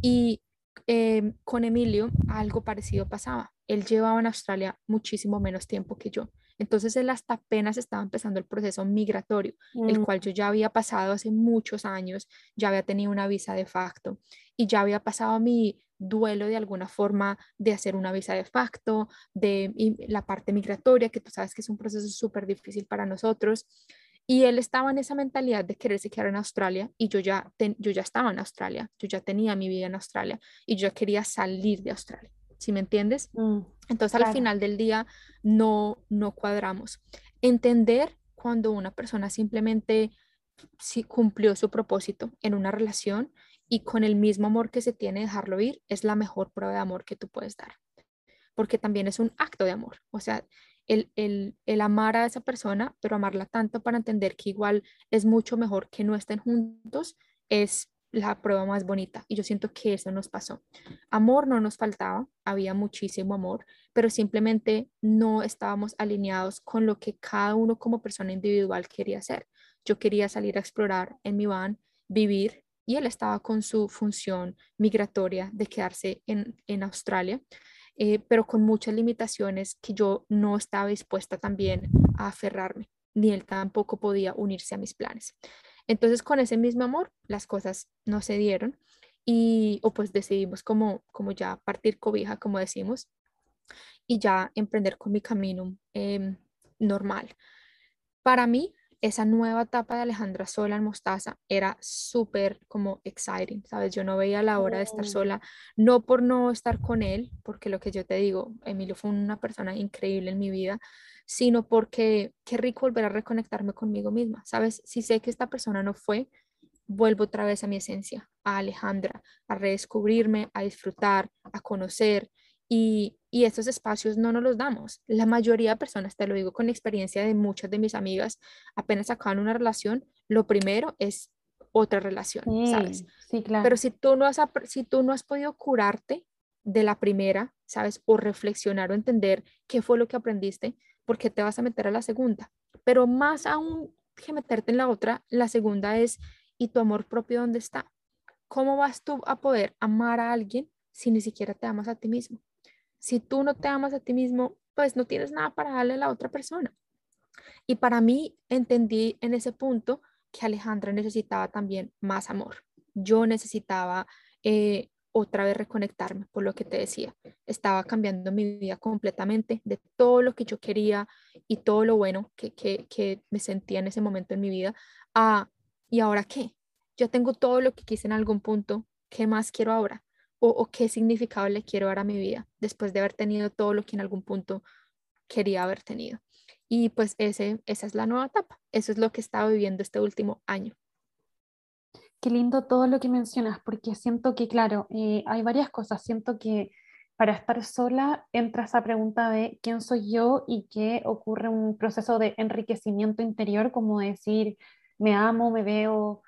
Y em, con Emilio algo parecido pasaba. Él llevaba en Australia muchísimo menos tiempo que yo. Entonces él hasta apenas estaba empezando el proceso migratorio, el mm. cual yo ya había pasado hace muchos años, ya había tenido una visa de facto y ya había pasado mi duelo de alguna forma de hacer una visa de facto, de la parte migratoria, que tú sabes que es un proceso súper difícil para nosotros. Y él estaba en esa mentalidad de quererse quedar en Australia y yo ya, yo ya estaba en Australia, yo ya tenía mi vida en Australia y yo quería salir de Australia, ¿sí me entiendes? Mm, Entonces al final del día no, no cuadramos. Entender cuando una persona simplemente si cumplió su propósito en una relación y con el mismo amor que se tiene dejarlo ir es la mejor prueba de amor que tú puedes dar. Porque también es un acto de amor. O sea, el, el, el, amar a esa persona, pero amarla tanto para entender que igual es mucho mejor que no estén juntos, es la prueba más bonita. Y yo siento que eso nos pasó. Amor no nos faltaba, había muchísimo amor, pero simplemente no estábamos alineados con lo que cada uno como persona individual quería hacer. Yo quería salir a explorar en mi van, vivir y él estaba con su función migratoria de quedarse en, Australia, eh, pero con muchas limitaciones que yo no estaba dispuesta también a aferrarme, ni él tampoco podía unirse a mis planes. Entonces, con ese mismo amor, las cosas no se dieron y, o pues decidimos como, como ya partir cobija, como decimos, y ya emprender con mi camino em, normal. Para mí, esa nueva etapa de Alejandra sola en Mostaza era súper como exciting, ¿sabes? Yo no veía la hora de estar oh. sola, no por no estar con él, porque lo que yo te digo, Emilio fue una persona increíble en mi vida, sino porque qué rico volver a reconectarme conmigo misma, ¿sabes? Si sé que esta persona no fue, vuelvo otra vez a mi esencia, a Alejandra, a redescubrirme, a disfrutar, a conocer, y, y estos espacios no nos los damos. La mayoría de personas, te lo digo con experiencia de muchas de mis amigas, apenas acaban una relación, lo primero es otra relación, ¿sabes? Sí, claro. Pero si tú, no has, si tú no has podido curarte de la primera, ¿sabes? O reflexionar o entender qué fue lo que aprendiste, ¿por qué te vas a meter a la segunda? Pero más aún que meterte en la otra, la segunda es, ¿y tu amor propio dónde está? ¿Cómo vas tú a poder amar a alguien si ni siquiera te amas a ti mismo? Si tú no te amas a ti mismo, pues no tienes nada para darle a la otra persona. Y para mí entendí en ese punto que Alejandra necesitaba también más amor. Yo necesitaba eh, otra vez reconectarme, por lo que te decía. Estaba cambiando mi vida completamente de todo lo que yo quería y todo lo bueno que, que, que me sentía en ese momento en mi vida a, ¿y ahora qué? Ya tengo todo lo que quise en algún punto ¿qué más quiero ahora? O, o, qué significado le quiero dar a mi vida después de haber tenido todo lo que en algún punto quería haber tenido. Y pues ese, esa es la nueva etapa. Eso es lo que he estado viviendo este último año. Qué lindo todo lo que mencionas, porque siento que, claro, eh, hay varias cosas. Siento que para estar sola entra esa pregunta de quién soy yo y que ocurre un proceso de enriquecimiento interior, como decir, me amo, me veo,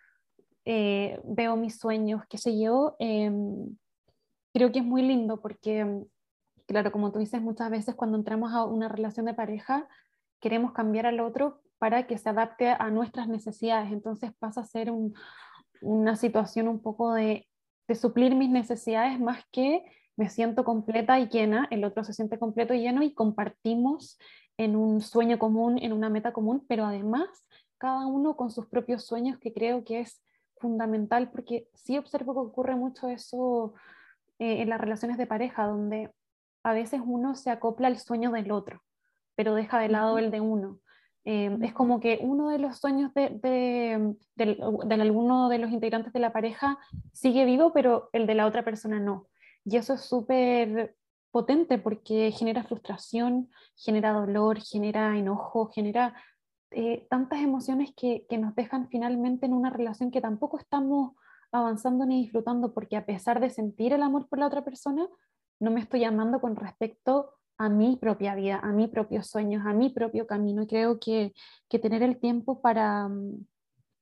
eh, veo mis sueños, qué sé yo. Em, creo que es muy lindo porque, claro, como tú dices, muchas veces cuando entramos a una relación de pareja, queremos cambiar al otro para que se adapte a nuestras necesidades. Entonces pasa a ser un, una situación un poco de, de, suplir mis necesidades más que me siento completa y llena, el otro se siente completo y lleno y compartimos en un sueño común, en una meta común, pero además cada uno con sus propios sueños, que creo que es fundamental, porque sí observo que ocurre mucho eso eh, en las relaciones de pareja, donde a veces uno se acopla al sueño del otro, pero deja de lado el de uno. Eh, es como que uno de los sueños de, de, de, alguno de los integrantes de la pareja sigue vivo, pero el de la otra persona no. Y eso es súper potente porque genera frustración, genera dolor, genera enojo, genera eh, tantas emociones que, que, nos dejan finalmente en una relación que tampoco estamos avanzando ni disfrutando, porque a pesar de sentir el amor por la otra persona, no me estoy amando con respecto a mi propia vida, a mis propios sueños, a mi propio camino. Y creo que, que tener el tiempo para, mm,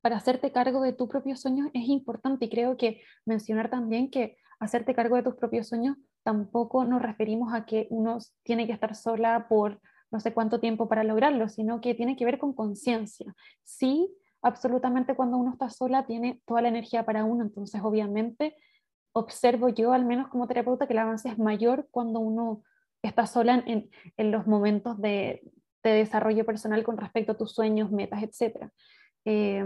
para hacerte cargo de tus propios sueños es importante. Y creo que mencionar también que hacerte cargo de tus propios sueños tampoco nos referimos a que uno tiene que estar sola por no sé cuánto tiempo para lograrlo, sino que tiene que ver con conciencia. Sí, absolutamente cuando uno está sola tiene toda la energía para uno, entonces obviamente observo yo al menos como terapeuta que el avance es mayor cuando uno está sola en, en los momentos de, de, desarrollo personal con respecto a tus sueños, metas, etc. Eh,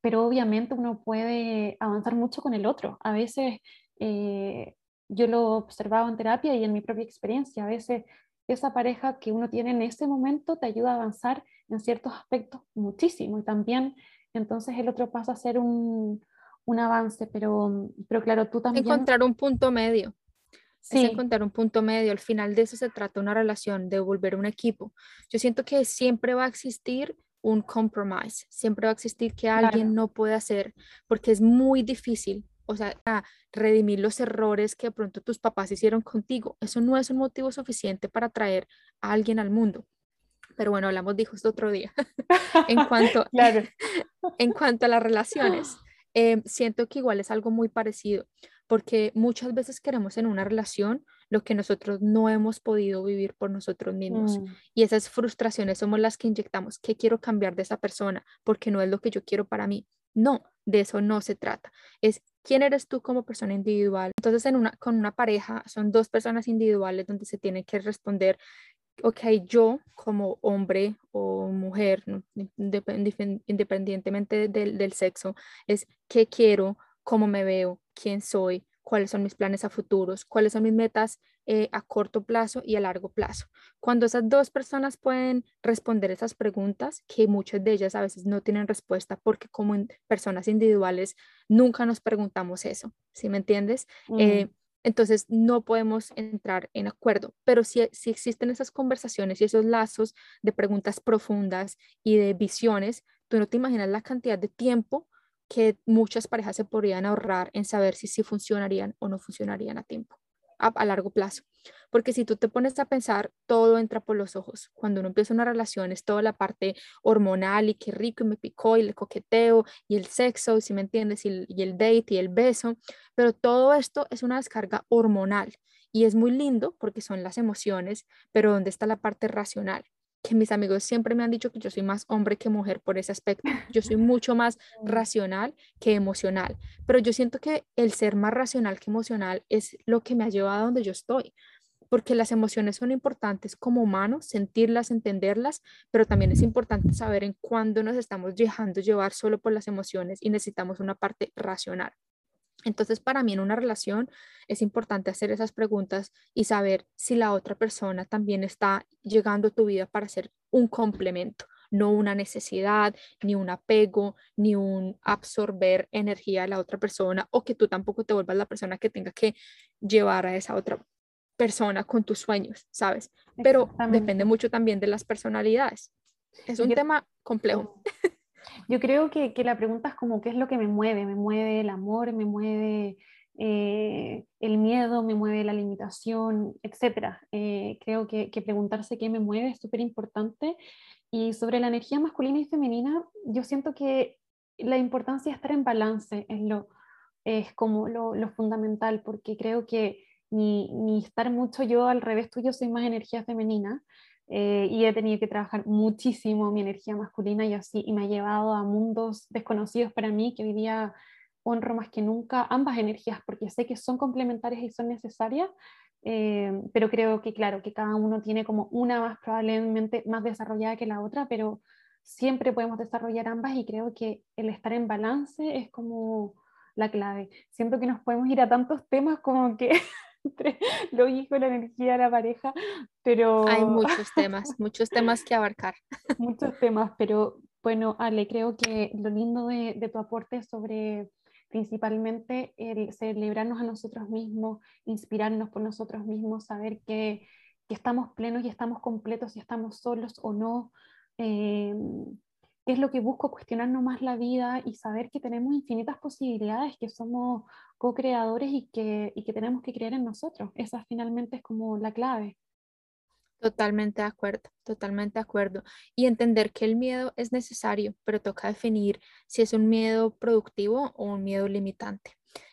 pero obviamente uno puede avanzar mucho con el otro. A veces eh, yo lo observaba en terapia y en mi propia experiencia. A veces esa pareja que uno tiene en ese momento te ayuda a avanzar en ciertos aspectos muchísimo y también entonces el otro pasa a ser un, un avance, pero, pero claro, tú también... Encontrar un punto medio. Sí. Es encontrar un punto medio. Al final de eso se trata una relación, de volver un equipo. Yo siento que siempre va a existir un compromise, siempre va a existir que alguien claro. no puede hacer, porque es muy difícil o sea, redimir los errores que de pronto tus papás hicieron contigo. Eso no es un motivo suficiente para traer a alguien al mundo. Pero bueno, hablamos de hijos otro día. en, cuanto, claro. en cuanto a las relaciones, eh, siento que igual es algo muy parecido, porque muchas veces queremos en una relación lo que nosotros no hemos podido vivir por nosotros mismos. Mm. Y esas frustraciones somos las que inyectamos. ¿Qué quiero cambiar de esa persona? Porque no es lo que yo quiero para mí. No, de eso no se trata. Es quién eres tú como persona individual. Entonces, en una, con una pareja son dos personas individuales donde se tiene que responder, ok, yo como hombre o mujer, independientemente del, del sexo, es qué quiero, cómo me veo, quién soy, cuáles son mis planes a futuros, cuáles son mis metas eh, a corto plazo y a largo plazo. Cuando esas dos personas pueden responder esas preguntas, que muchas de ellas a veces no tienen respuesta porque como personas individuales nunca nos preguntamos eso, ¿sí me entiendes? Eh, entonces no podemos entrar en acuerdo, pero si, si existen esas conversaciones y esos lazos de preguntas profundas y de visiones, tú no te imaginas la cantidad de tiempo que muchas parejas se podrían ahorrar en saber si sí funcionarían o no funcionarían a tiempo, a, largo plazo. Porque si tú te pones a pensar, todo entra por los ojos. Cuando uno empieza una relación es toda la parte hormonal y qué rico y me picó y el coqueteo y el sexo, si me entiendes, y y el date y el beso. Pero todo esto es una descarga hormonal y es muy lindo porque son las emociones, pero ¿dónde está la parte racional? que mis amigos siempre me han dicho que yo soy más hombre que mujer por ese aspecto. Yo soy mucho más racional que emocional, pero yo siento que el ser más racional que emocional es lo que me ha llevado a donde yo estoy, porque las emociones son importantes como humanos, sentirlas, entenderlas, pero también es importante saber en cuándo nos estamos dejando llevar solo por las emociones y necesitamos una parte racional. Entonces, para mí en una relación es importante hacer esas preguntas y saber si la otra persona también está llegando a tu vida para ser un complemento, no una necesidad, ni un apego, ni un absorber energía de la otra persona o que tú tampoco te vuelvas la persona que tenga que llevar a esa otra persona con tus sueños, ¿sabes? Pero depende mucho también de las personalidades. Es un tema complejo. Yo creo que, que, la pregunta es como, ¿qué es lo que me mueve? ¿Me mueve el amor? ¿Me mueve eh, el miedo? ¿Me mueve la limitación? Etcétera. Eh, creo que, que, preguntarse qué me mueve es súper importante. Y sobre la energía masculina y femenina, yo siento que la importancia de estar en balance es, lo, es como lo, lo fundamental, porque creo que ni, ni estar mucho yo al revés tuyo soy más energía femenina, eh, y he tenido que trabajar muchísimo mi energía masculina y así, y me ha llevado a mundos desconocidos para mí, que hoy día honro más que nunca ambas energías, porque sé que son complementarias y son necesarias, eh, pero creo que, claro, que cada uno tiene como una más probablemente más desarrollada que la otra, pero siempre podemos desarrollar ambas y creo que el estar en balance es como la clave. Siento que nos podemos ir a tantos temas como que entre los hijos, la energía, la pareja, pero... Hay muchos temas, muchos temas que abarcar. Muchos temas, pero bueno, Ale, creo que lo lindo de, de tu aporte sobre principalmente el celebrarnos a nosotros mismos, inspirarnos por nosotros mismos, saber que, que estamos plenos y estamos completos y estamos solos o no. Eh, es lo que busco, cuestionarnos más la vida y saber que tenemos infinitas posibilidades, que somos co-creadores y que, y que tenemos que creer en nosotros. Esa finalmente es como la clave. Totalmente de acuerdo, totalmente de acuerdo. Y entender que el miedo es necesario, pero toca definir si es un miedo productivo o un miedo limitante.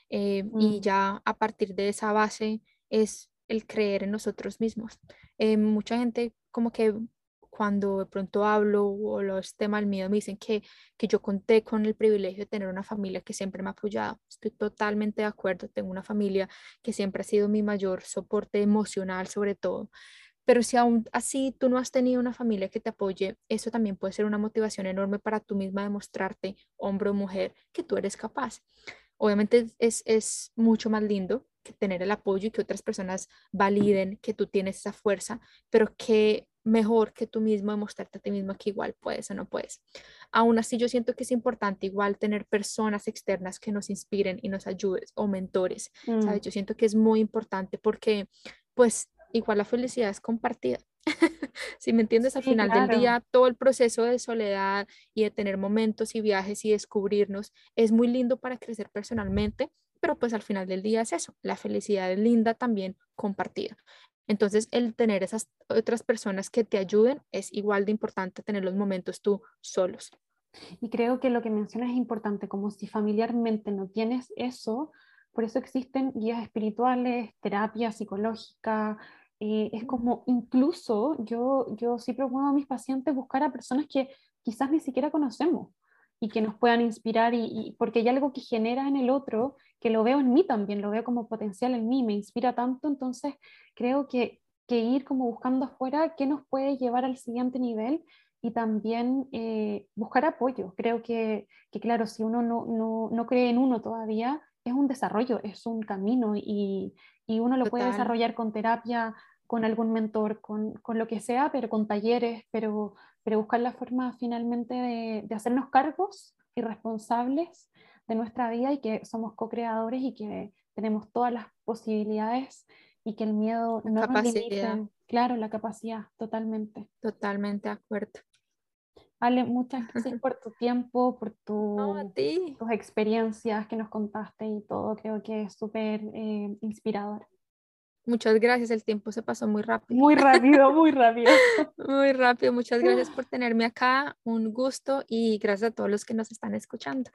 Eh, y mm. ya a partir de esa base es el creer en nosotros mismos. Eh, mucha gente como que cuando de pronto hablo o los temas del miedo me dicen que, que yo conté con el privilegio de tener una familia que siempre me ha apoyado. Estoy totalmente de acuerdo. Tengo una familia que siempre ha sido mi mayor soporte emocional sobre todo. Pero si aún así tú no has tenido una familia que te apoye, eso también puede ser una motivación enorme para tú misma demostrarte, hombre o mujer, que tú eres capaz. Obviamente es, es mucho más lindo que tener el apoyo y que otras personas validen que tú tienes esa fuerza, pero que mejor que tú mismo demostrarte a ti mismo que igual puedes o no puedes. Aún así, yo siento que es importante igual tener personas externas que nos inspiren y nos ayuden o mentores, ¿sabes? Mm. Yo siento que es muy importante porque, pues, igual la felicidad es compartida. si me entiendes, al final del día, todo el proceso de soledad y de tener momentos y viajes y descubrirnos es muy lindo para crecer personalmente, pero pues al final del día es eso, la felicidad es linda también compartida. Entonces, el tener esas otras personas que te ayuden es igual de importante tener los momentos tú solos. Y creo que lo que mencionas es importante, como si familiarmente no tienes eso, por eso existen guías espirituales, terapia psicológica, eh, es como incluso yo, yo sí propongo a mis pacientes buscar a personas que quizás ni siquiera conocemos y que nos puedan inspirar, y, porque hay algo que genera en el otro, que lo veo en mí también, lo veo como potencial en mí, me inspira tanto, entonces creo que, que ir como buscando afuera qué nos puede llevar al siguiente nivel y también eh, buscar apoyo. Creo que, que, claro, si uno no, no, no, cree en uno todavía, es un desarrollo, es un camino y, y uno lo puede desarrollar con terapia, con algún mentor, con, con, lo que sea, pero con talleres, pero, pero buscar la forma finalmente de, de hacernos cargos y responsables de nuestra vida y que somos co-creadores y que tenemos todas las posibilidades y que el miedo no nos limite. Claro, la capacidad, totalmente. Totalmente de acuerdo. Ale, muchas gracias por tu tiempo, por tu, tus experiencias que nos contaste y todo. Creo que es súper eh, inspirador. Muchas gracias, el tiempo se pasó muy rápido. Muy rápido, muy rápido. muy rápido, muchas gracias por tenerme acá, un gusto y gracias a todos los que nos están escuchando.